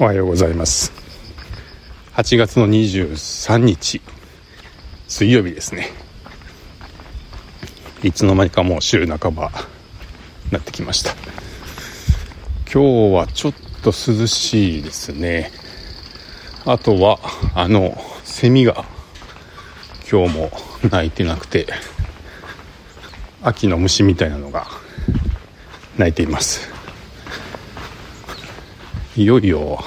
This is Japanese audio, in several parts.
おはようございます。8月の23日水曜日ですね。いつの間にかもう週半ばなってきました。今日はちょっと涼しいですね。あとはあのセミが今日も鳴いてなくて秋の虫みたいなのが鳴いています。いよいよ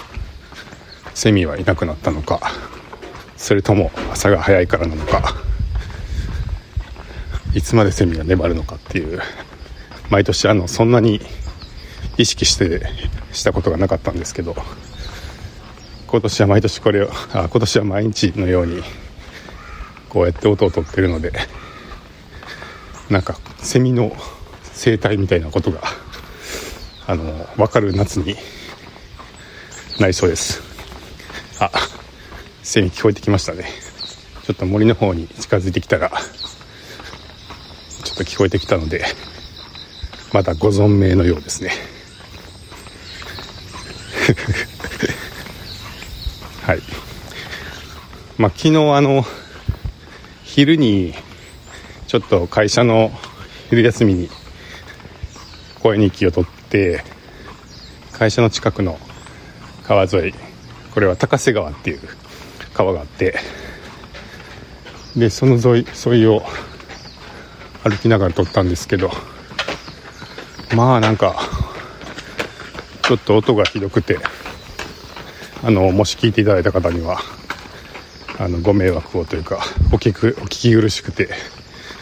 セミはいなくなったのかそれとも朝が早いからなのかいつまでセミが粘るのかっていう毎年あのそんなに意識してしたことがなかったんですけど今年は毎年これをあ今年は毎日のようにこうやって音を取ってるのでなんかセミの生態みたいなことがあの分かる夏になりそうです。あセミ聞こえてきましたね。ちょっと森の方に近づいてきたらちょっと聞こえてきたのでまだご存命のようですね。はい。まあ昨日あの昼にちょっと会社の昼休みに声日記を取って会社の近くの川沿い。これは高瀬川っていう川があって。でその沿い沿いを歩きながら撮ったんですけど。まあなんかちょっと音がひどくて。あのもし聞いていただいた方にはあのご迷惑をというかお聞くお聞き苦しくて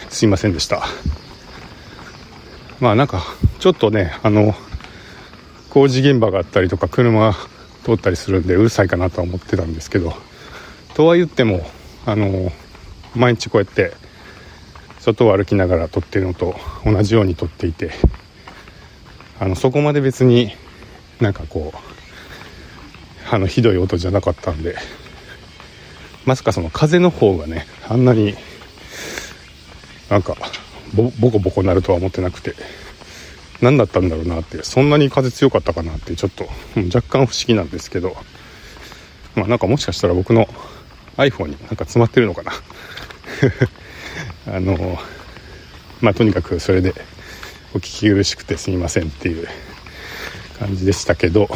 すいませんでした。まあなんかちょっとねあの工事現場があったりとか車通ったりするんでうるさいかなとは思ってたんですけどとは言ってもあの毎日こうやって外を歩きながら撮ってるのと同じように撮っていてあのそこまで別になんかこうあのひどい音じゃなかったんでまさかその風の方がねあんなになんかボコボコなるとは思ってなくて。何だったんだろうなってそんなに風強かったかなってちょっと若干不思議なんですけど。まあなんかもしかしたら僕の iPhone になんか詰まってるのかな。あのまあとにかくそれでお聞き苦しくてすみませんっていう感じでしたけど、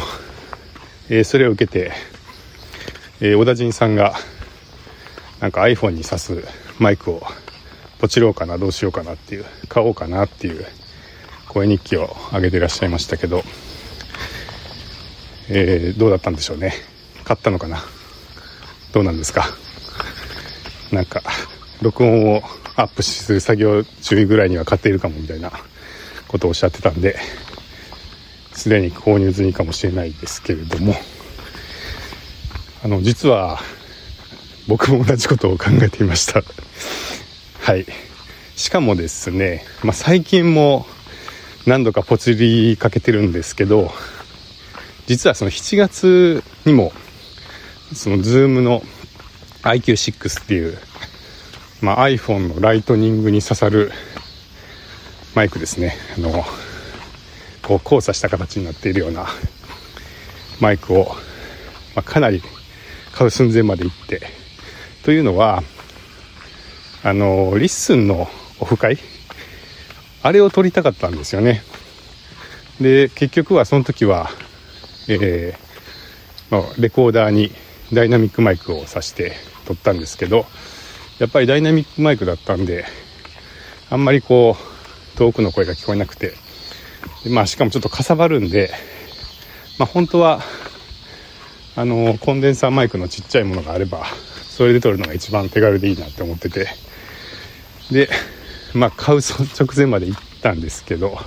えー、それを受けて、えー、小田陣さんがなんか iPhone に挿すマイクをポチろうかなどうしようかなっていう買おうかなっていう声日記を上げていらっしゃいましたけど、えー、どうだったんでしょうね。買ったのかな。どうなんですか。なんか録音をアップする作業中ぐらいには買っているかもみたいなことをおっしゃってたんですでに購入済みかもしれないですけれどもあの実は僕も同じことを考えていました。はい。しかもですね、まあ、最近も何度かポチりかけてるんですけど実はその7月にもその Zoom の IQ6 っていう、まあ、iPhone のライトニングに刺さるマイクですね。あのこう交差した形になっているようなマイクを、まあ、かなり買う寸前まで行ってというのはあのリッスンのオフ会あれを撮りたかったんですよね。で結局はその時は、えー、まあ、レコーダーにダイナミックマイクを挿して撮ったんですけどやっぱりダイナミックマイクだったんであんまりこう遠くの声が聞こえなくて、まあ、しかもちょっとかさばるんで、まあ、本当はあのコンデンサーマイクのちっちゃいものがあればそれで撮るのが一番手軽でいいなって思ってて。でまあ買う 直前まで行ったんですけど、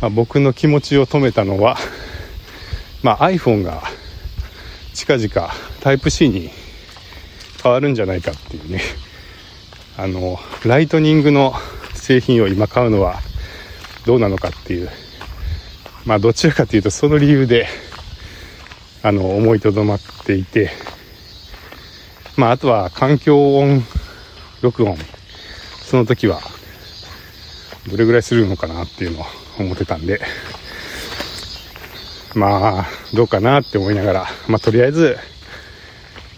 まあ、僕の気持ちを止めたのは、まあ、iPhone が近々タイプ C に変わるんじゃないかっていうねあのライトニングの製品を今買うのはどうなのかっていうまあどちらかというとその理由であの思いとどまっていてまああとは環境音録音その時はどれぐらいするのかなっていうのを思ってたんでまあ、どうかなって思いながら、まあ、とりあえず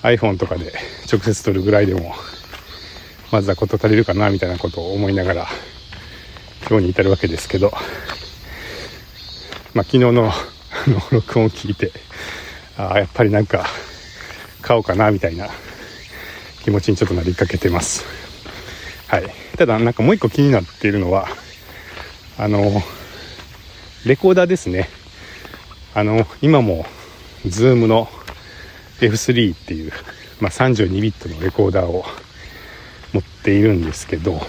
iPhone とかで直接撮るぐらいでも、まずは事足りるかなみたいなことを思いながら、今日に至るわけですけど、まあ、昨日のあの録音を聞いて、ああ、やっぱりなんか、買おうかなみたいな気持ちにちょっとなりかけてます。はい。ただ、なんかもう一個気になっているのは、あの、レコーダーですね。あの、今も、 Zoom の F3 っていう、まあ、32ビットのレコーダーを持っているんですけど、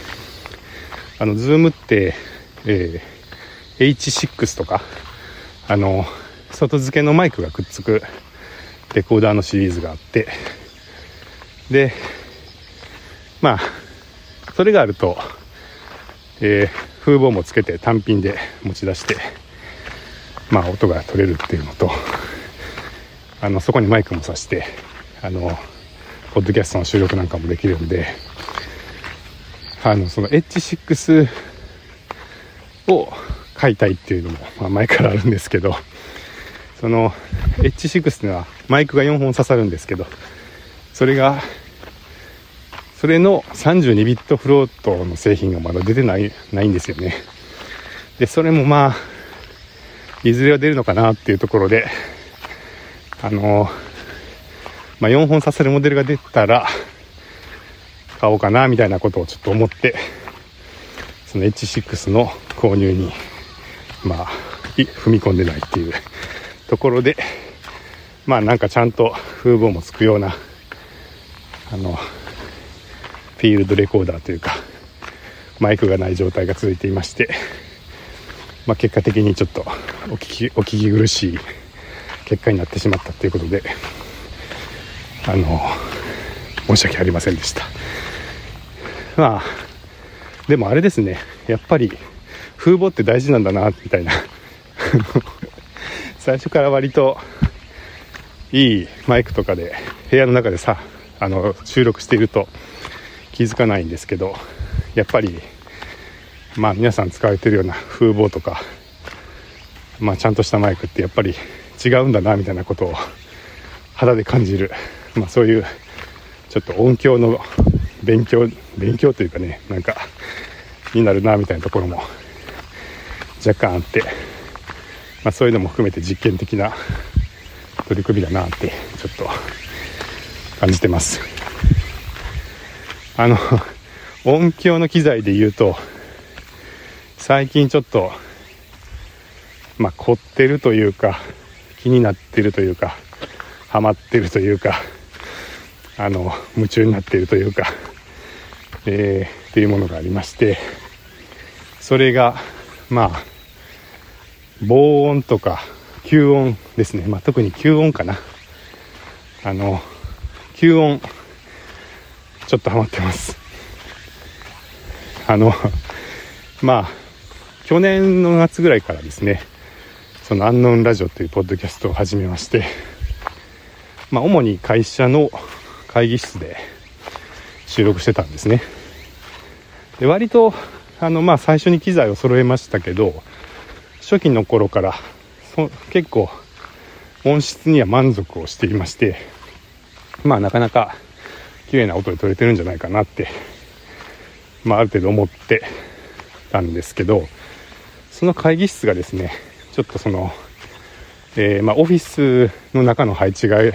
あの、 Zoom って、えー、H6 とか、あの、外付けのマイクがくっつくレコーダーのシリーズがあって、で、まあ、それがあると、えー、風防もつけて単品で持ち出して、まあ、音が取れるっていうのとあのそこにマイクもさしてあのポッドキャストの収録なんかもできるんであのその H6 を買いたいっていうのも、まあ、前からあるんですけどその H6 っていうのはマイクが4本刺さるんですけどそれがそれの32ビットフロートの製品がまだ出てないないんですよね。でそれもまあいずれは出るのかなっていうところで、あのまあ、4本刺せるモデルが出たら、買おうかなみたいなことをちょっと思って、その H6 の購入に、まあ、踏み込んでないっていうところで、まあなんかちゃんと風貌もつくような、あの、フィールドレコーダーというか、マイクがない状態が続いていまして、まあ、結果的にちょっとお聞きお聞き苦しい結果になってしまったということであの申し訳ありませんでした。まあでもあれですねやっぱり風貌って大事なんだなみたいな。最初から割といいマイクとかで部屋の中でさあの収録していると気づかないんですけどやっぱりまあ皆さん使われてるような風貌とか、まあちゃんとしたマイクってやっぱり違うんだなみたいなことを肌で感じる、まあそういうちょっと音響の勉強、勉強というかね、なんかになるなみたいなところも若干あって、まあそういうのも含めて実験的な取り組みだなってちょっと感じてます。あの、音響の機材で言うと、最近ちょっと、まあ、凝ってるというか、気になってるというか、ハマってるというか、あの、夢中になっているというか、えー、っていうものがありまして、それが、まあ、防音とか吸音ですね。まあ、特に吸音かな。あの、吸音、ちょっとハマってます。あの、まあ、去年の夏ぐらいからですね、そのアンノンラジオというポッドキャストを始めまして、まあ、主に会社の会議室で収録してたんですね。で、割と、あの、まあ、最初に機材を揃えましたけど、初期の頃からそ結構音質には満足をしていまして、まあ、なかなか綺麗な音で撮れてるんじゃないかなって、まあ、ある程度思ってたんですけど、その会議室がですね、ちょっとその、えー、まあ、オフィスの中の配置換え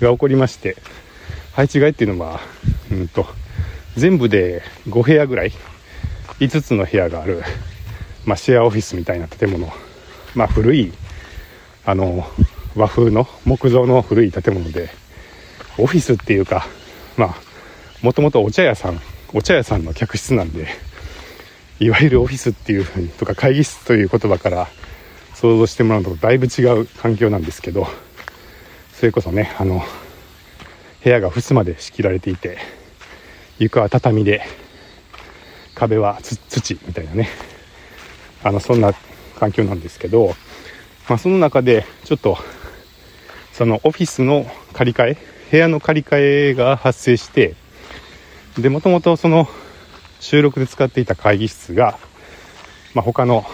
が起こりまして、配置換えっていうのは、うんと、全部で5部屋ぐらい、5つの部屋がある、まあ、シェアオフィスみたいな建物、まあ、古い、あの、和風の木造の古い建物で、オフィスっていうか、まあ、もともとお茶屋さん、お茶屋さんの客室なんで、いわゆるオフィスっていうふうにとか会議室という言葉から想像してもらうとだいぶ違う環境なんですけどそれこそねあの部屋が襖で仕切られていて床は畳で壁は土みたいなねあのそんな環境なんですけど、まあ、その中でちょっとそのオフィスの借り換え部屋の借り換えが発生してでもともとその収録で使っていた会議室が、まあ、他の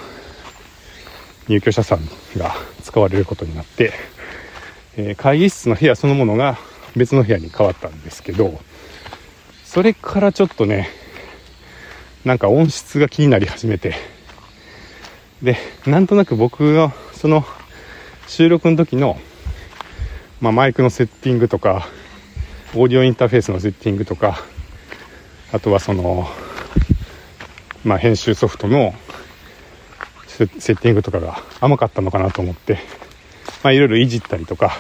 入居者さんが使われることになって、えー、会議室の部屋そのものが別の部屋に変わったんですけどそれからちょっとねなんか音質が気になり始めてでなんとなく僕のその収録の時の、まあ、マイクのセッティングとかオーディオインターフェースのセッティングとかあとはその、まあ、編集ソフトのセッティングとかが甘かったのかなと思って、まあ、いろいろいじったりとか、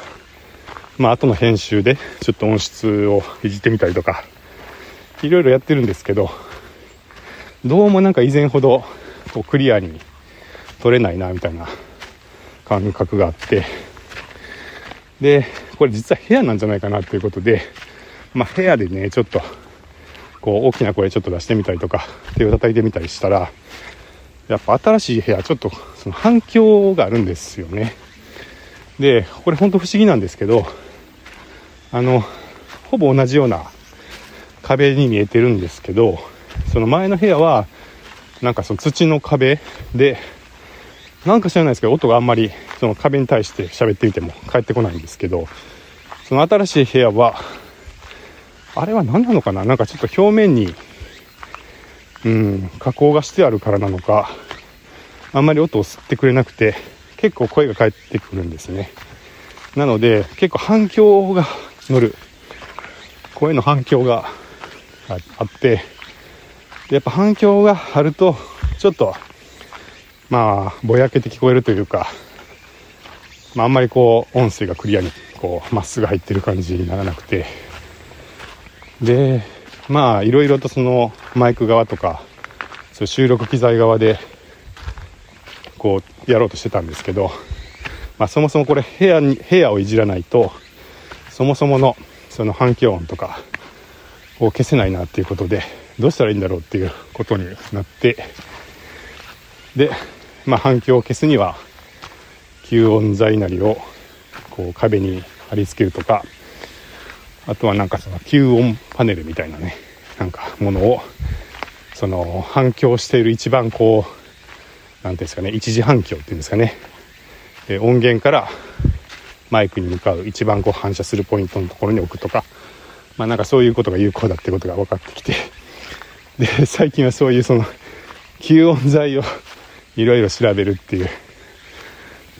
まあ後の編集でちょっと音質をいじってみたりとかいろいろやってるんですけどどうもなんか以前ほどこうクリアに撮れないなみたいな感覚があってでこれ実は部屋なんじゃないかなということでまあ部屋でねちょっとこう大きな声ちょっと出してみたりとか手を叩いてみたりしたらやっぱ新しい部屋ちょっとその反響があるんですよね。でこれほんと不思議なんですけどあのほぼ同じような壁に見えてるんですけどその前の部屋はなんかその土の壁でなんか知らないですけど音があんまりその壁に対して喋ってみても返ってこないんですけどその新しい部屋はあれは何なのかな？なんかちょっと表面にうん加工がしてあるからなのかあんまり音を吸ってくれなくて結構声が返ってくるんですね。なので結構反響が乗る。声の反響があってやっぱ反響があるとちょっとまあぼやけて聞こえるというか、まあ、あんまりこう音声がクリアにこうまっすぐ入ってる感じにならなくて。でまあいろいろとそのマイク側とかそう収録機材側でこうやろうとしてたんですけど、まあ、そもそもこれ部屋に部屋をいじらないとそもそものその反響音とかを消せないなっていうことでどうしたらいいんだろうっていうことになってで、まあ、反響を消すには吸音材なりをこう壁に貼り付けるとかあとはなんかその吸音パネルみたいなねなんかものをその反響している一番こう何ていうんですかね一時反響っていうんですかね。音源からマイクに向かう一番こう反射するポイントのところに置くとかまあなんかそういうことが有効だってことが分かってきて。で最近はそういうその吸音材をいろいろ調べるっていう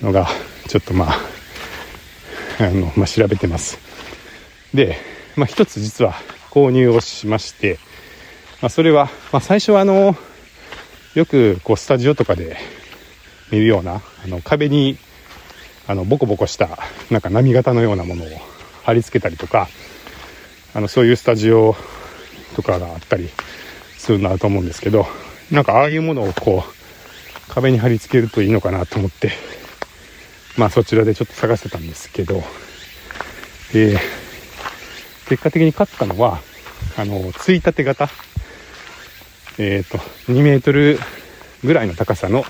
のがちょっとまああの、まあ、調べてます。で、まあ、一つ実は購入をしまして、まあ、それは、まあ、最初はあのよくこうスタジオとかで見るようなあの壁にあのボコボコしたなんか波型のようなものを貼り付けたりとかあのそういうスタジオとかがあったりするなと思うんですけどなんかああいうものをこう壁に貼り付けるといいのかなと思って。まあそちらでちょっと探してたんですけど、えー、結果的に買ったのはあのついたて型。えっ、ー、と2メートルぐらいの高さの、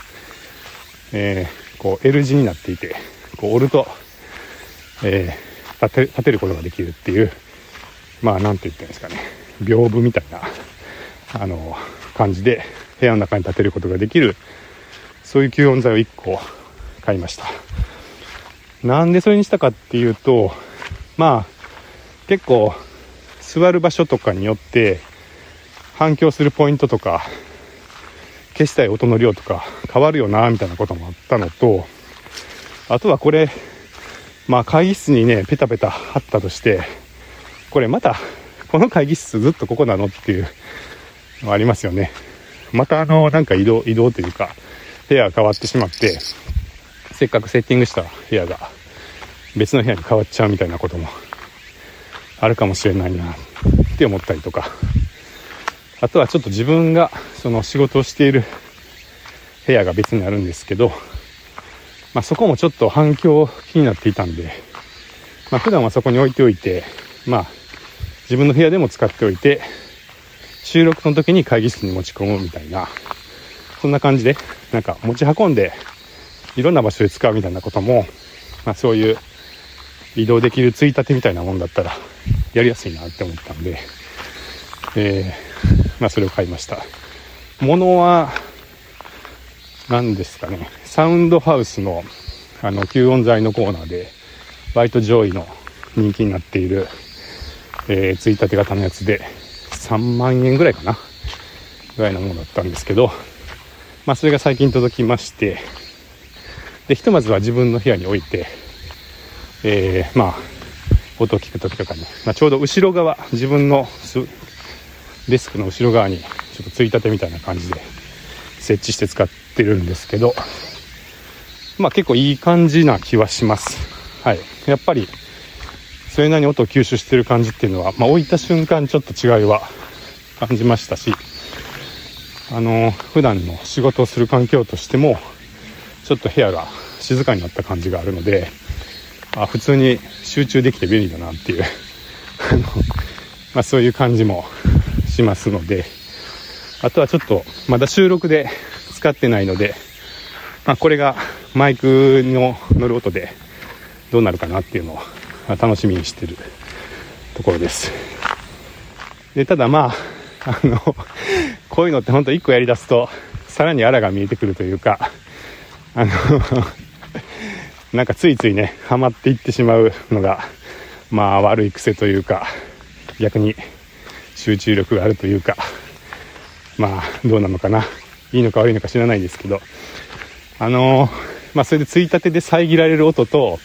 えー、こう L 字になっていてこう折ると、えー、立て立てることができるっていうまあ何て言ったんですかね。屏風みたいなあの感じで部屋の中に立てることができるそういう吸音材を1個買いました。なんでそれにしたかっていうとまあ結構座る場所とかによって反響するポイントとか消したい音の量とか変わるよなみたいなこともあったのとあとはこれまあ会議室にねペタペタ貼ったとしてこれまたこの会議室ずっとここなのっていうのありますよね。またあのなんか移動移動というか部屋が変わってしまってせっかくセッティングした部屋が別の部屋に変わっちゃうみたいなこともあるかもしれないなって思ったりとか。あとはちょっと自分がその仕事をしている部屋が別にあるんですけど、まあ、そこもちょっと反響気になっていたんで、まあ、普段はそこに置いておいて、まあ、自分の部屋でも使っておいて収録の時に会議室に持ち込むみたいなそんな感じでなんか持ち運んでいろんな場所で使うみたいなことも、まあ、そういう移動できるついたてみたいなもんだったらやりやすいなって思ったんで、えーまあ、それを買いました。物は何ですかね。サウンドハウスのあの吸音材のコーナーでバイト上位の人気になっている、えー、ついたて型のやつで3万円ぐらいかな。ぐらいのものだったんですけど、まあ、それが最近届きましてでひとまずは自分の部屋に置いて、えー、まあ音を聞く時とかに、まあ、ちょうど後ろ側自分のデスクの後ろ側にちょっとついたてみたいな感じで設置して使ってるんですけどまあ結構いい感じな気はします。はい。やっぱりそれなりに音を吸収してる感じっていうのは、まあ、置いた瞬間ちょっと違いは感じましたしあの普段の仕事をする環境としてもちょっと部屋が静かになった感じがあるのであ普通に集中できて便利だなっていう、まあ、そういう感じもしますのであとはちょっとまだ収録で使ってないので、まあ、これがマイクの乗る音でどうなるかなっていうのを楽しみにしてるところです。でただまああのこういうのって本当1個やりだすとさらにあらが見えてくるというかあの なんかついついねハマっていってしまうのがまあ悪い癖というか逆に集中力があるというかまあどうなのかな。いいのか悪いのか知らないですけどあのまあそれでついたてで遮られる音と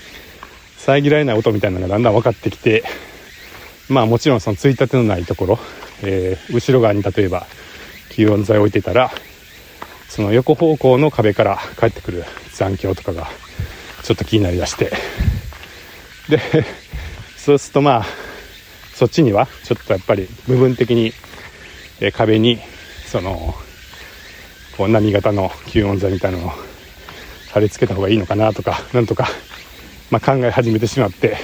遮られない音みたいなのがだんだん分かってきてまあもちろんそのついたてのないところ、え、後ろ側に例えば吸音材置いてたらその横方向の壁から帰ってくる残響とかがちょっと気になりだしてでそうするとまあそっちにはちょっとやっぱり部分的に、え壁にそのこう波型の吸音材みたいなのを貼り付けた方がいいのかなとかなんとか、まあ、考え始めてしまって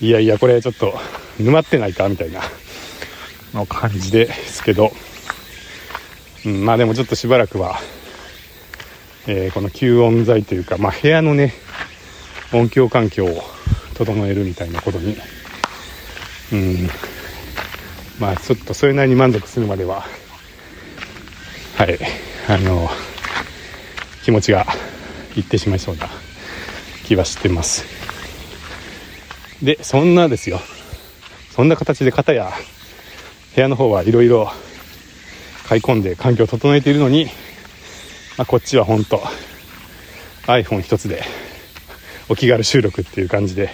いやいやこれちょっと沼ってないかみたいなの感じですけどうん、まあでもちょっとしばらくは、えー、この吸音材というか、まあ、部屋のね音響環境を整えるみたいなことに、うん、まあちょっとそれなりに満足するまでははいあの気持ちがいってしまいそうな気はしてます。でそんなですよ。そんな形で片や部屋の方はいろいろ買い込んで環境を整えているのに、まあ、こっちは本当 iPhone 一つでお気軽収録っていう感じで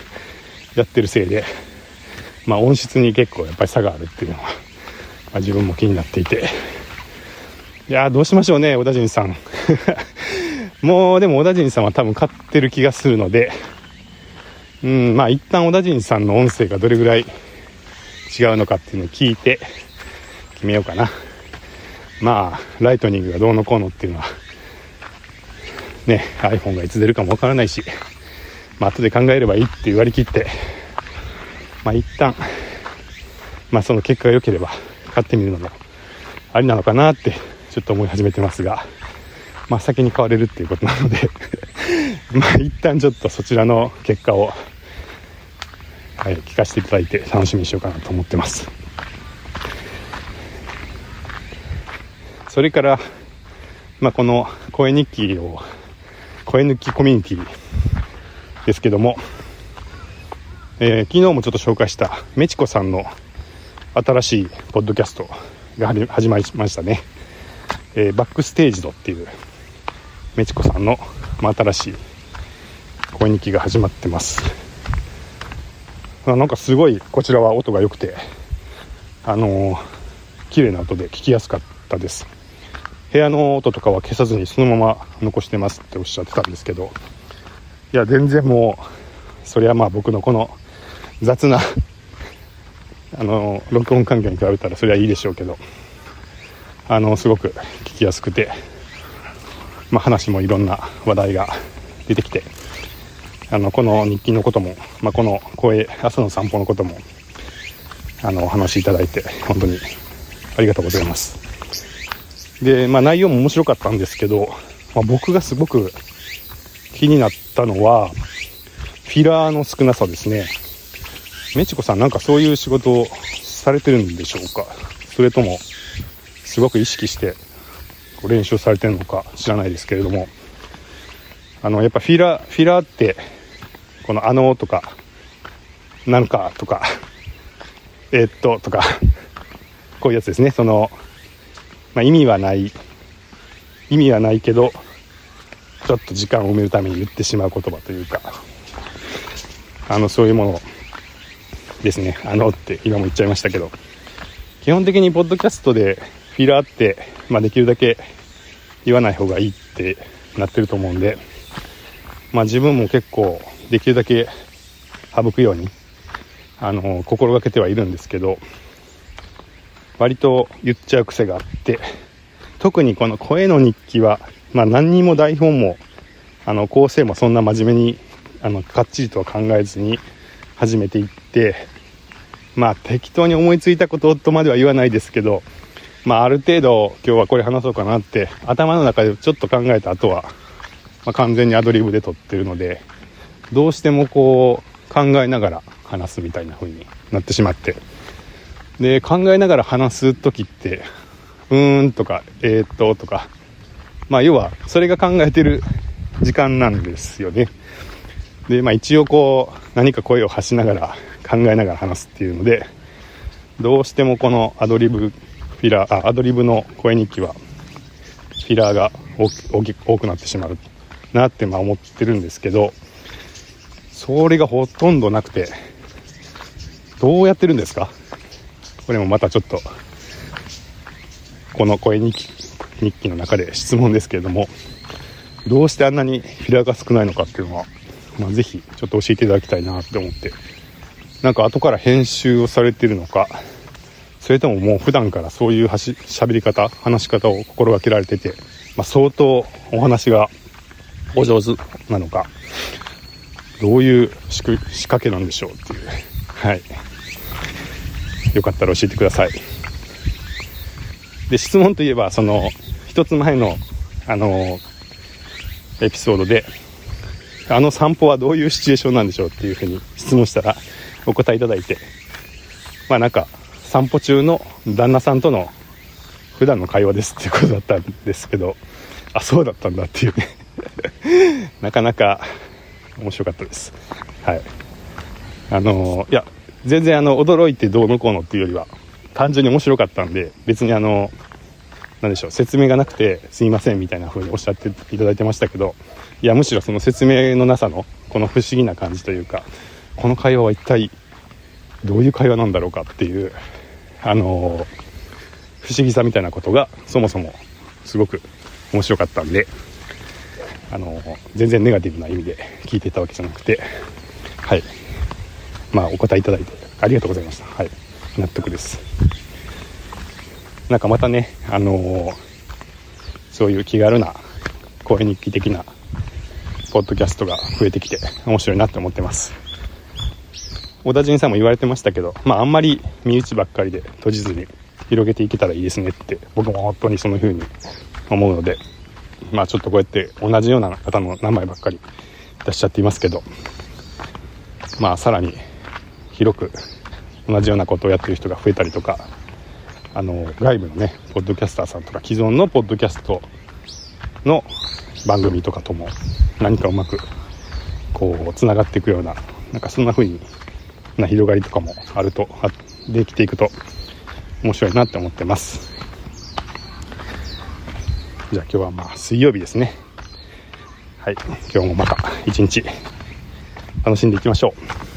やってるせいで、まあ、音質に結構やっぱり差があるっていうのは、まあ、自分も気になっていて。いやどうしましょうね小田陣さん。もうでも小田陣さんは多分買ってる気がするのでうんまあ一旦小田陣さんの音声がどれぐらい違うのかっていうのを聞いて決めようかな。まあライトニングがどうのこうのっていうのはね iPhone がいつ出るかもわからないし、まあ後で考えればいいって言われきってまあ一旦まあその結果が良ければ買ってみるのもありなのかなってちょっと思い始めてますがまあ先に買われるっていうことなので まあ一旦ちょっとそちらの結果を、はい、聞かせていただいて楽しみにしようかなと思ってます。それから、まあ、この声日記を声抜きコミュニティですけども、えー、昨日もちょっと紹介したメチコさんの新しいポッドキャストが始まりましたね、えー、バックステージドっていうメチコさんの、まあ、新しい声日記が始まってます。あなんかすごいこちらは音が良くてあのー、綺麗な音で聞きやすかったです。部屋の音とかは消さずにそのまま残してますっておっしゃってたんですけど。いや全然もうそれはまあ僕のこの雑な あの録音環境に比べたらそれはいいでしょうけど。あのすごく聞きやすくて、まあ、話もいろんな話題が出てきて。あのこの日記のことも、まあ、この声朝の散歩のこともあのお話しいただいて本当にありがとうございます。で、まあ、内容も面白かったんですけど、まあ、僕がすごく気になったのは、フィラーの少なさですね。メチコさんなんかそういう仕事をされてるんでしょうか？それとも、すごく意識して練習されてるのか知らないですけれども。あのやっぱフィラーフィラーってこの「あの」とか「なんか」とか「えー、っと」とかこういうやつですね。その、まあ、意味はない。意味はないけどちょっと時間を埋めるために言ってしまう言葉というかあのそういうものですね。あのって今も言っちゃいましたけど。基本的にポッドキャストでフィラーって、まあ、できるだけ言わない方がいいってなってると思うんで、まあ、自分も結構できるだけ省くようにあの心がけてはいるんですけど割と言っちゃう癖があって特にこの声の日記は、まあ、何にも台本もあの構成もそんな真面目にあのかっちりとは考えずに始めていってまあ適当に思いついたこととまでは言わないですけど、まあ、ある程度今日はこれ話そうかなって頭の中でちょっと考えた後は、まあ、完全にアドリブで撮ってるのでどうしてもこう考えながら話すみたいな風になってしまって。で考えながら話す時ってうーんとかえー、っととか。まあ要はそれが考えてる時間なんですよね。でまあ一応こう何か声を発しながら考えながら話すっていうのでどうしてもこのアドリブフィラーあアドリブの声日記はフィラーが多くなってしまうなってまあ思ってるんですけどそれがほとんどなくてどうやってるんですか？これもまたちょっとこの声日記日記の中で質問ですけれどもどうしてあんなにフィラーが少ないのかっていうのは、まあ、ぜひちょっと教えていただきたいなって思ってなんか後から編集をされてるのかそれとももう普段からそういうはし喋り方話し方を心がけられてて、まあ、相当お話がお上手なのかどういう仕掛けなんでしょうっていうはい。よかったら教えてくださいで質問といえばその一つ前のあのエピソードであの散歩はどういうシチュエーションなんでしょうっていうふうに質問したらお答えいただいて、まあなんか、散歩中の旦那さんとの普段の会話ですっていうことだったんですけど、あ、そうだったんだっていうね なかなか面白かったです。はい。あのいや、全然あの、驚いてどうのこうのっていうよりは、単純に面白かったんで、別にあの、なんでしょう、説明がなくてすいませんみたいな風におっしゃっていただいてましたけど、いや、むしろその説明のなさの、この不思議な感じというか、この会話は一体どういう会話なんだろうかっていうあの不思議さみたいなことがそもそもすごく面白かったんであの全然ネガティブな意味で聞いていたわけじゃなくてはい。まあお答えいただいてありがとうございました。はい。納得です。なんかまたねあのそういう気軽な声日記的なポッドキャストが増えてきて面白いなって思ってます。小田陣さんも言われてましたけど、まあ、あんまり身内ばっかりで閉じずに広げていけたらいいですねって僕も本当にその風に思うのでまあちょっとこうやって同じような方の名前ばっかり出しちゃっていますけどまあさらに広く同じようなことをやってる人が増えたりとかあの外部のねポッドキャスターさんとか既存のポッドキャストの番組とかとも何かうまくこうつながっていくようななんかそんな風にな広がりとかもあるとできていくと面白いなって思ってます。じゃあ今日はまあ水曜日ですね。はい。今日もまた一日楽しんでいきましょう。